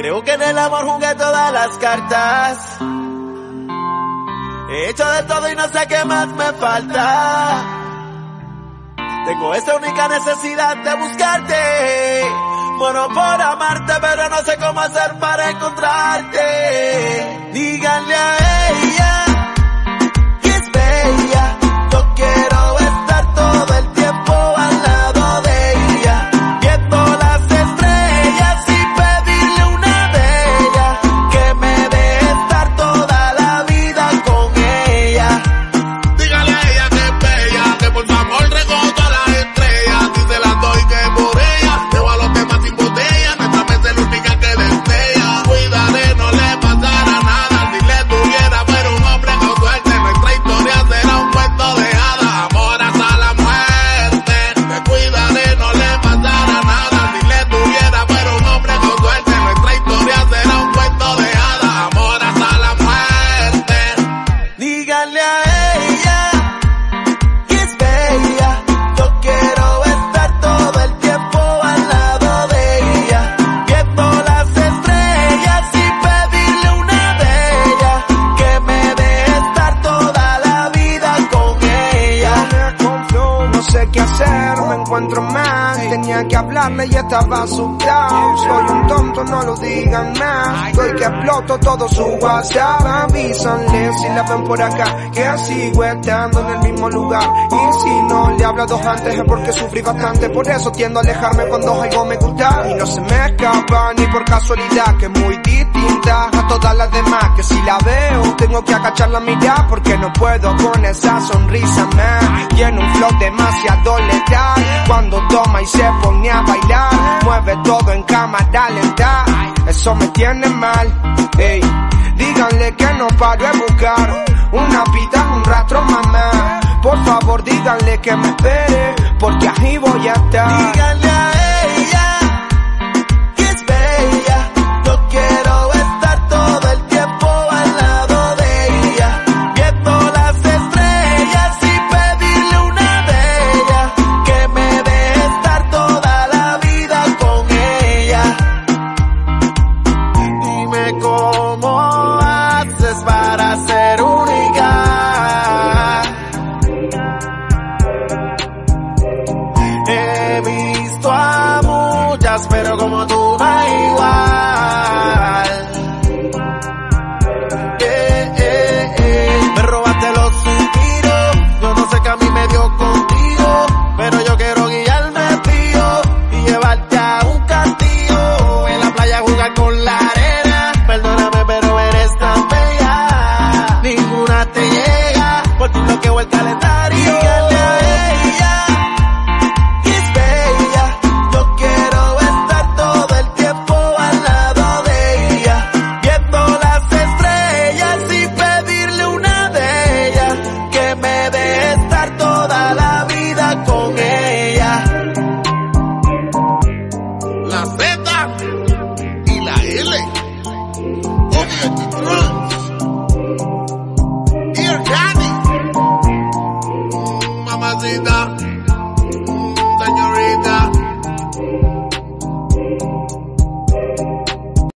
Creo que en el amor jugué todas las cartas. He hecho de todo y no sé qué más me falta. Tengo esa única necesidad de buscarte. Bueno, por amarte, pero no sé cómo hacer para encontrarte. Díganle a ella encuentro mal. Tenía que hablarle y estaba asustado. Soy un tonto, no lo digan más. Soy que exploto todo su WhatsApp. Avísanle si la ven por acá, que sigo estando en el mismo lugar. Y si no le he hablado antes es porque sufrí bastante. Por eso tiendo a alejarme cuando algo me gusta. Y no se me escapa ni por casualidad, que es muy distinta a todas las demás. Que si la veo, tengo que agachar la mirada porque no puedo con esa sonrisa, man. Tiene un flow demasiado letal. Cuando toma y se pone a bailar, mueve todo en cámara lenta. Eso me tiene mal, ey. Díganle que no paro de buscar una pita, un rastro, mamá. Por favor, díganle que me espere, porque ahí voy a estar. Díganle a Here, Johnny. Mamacita.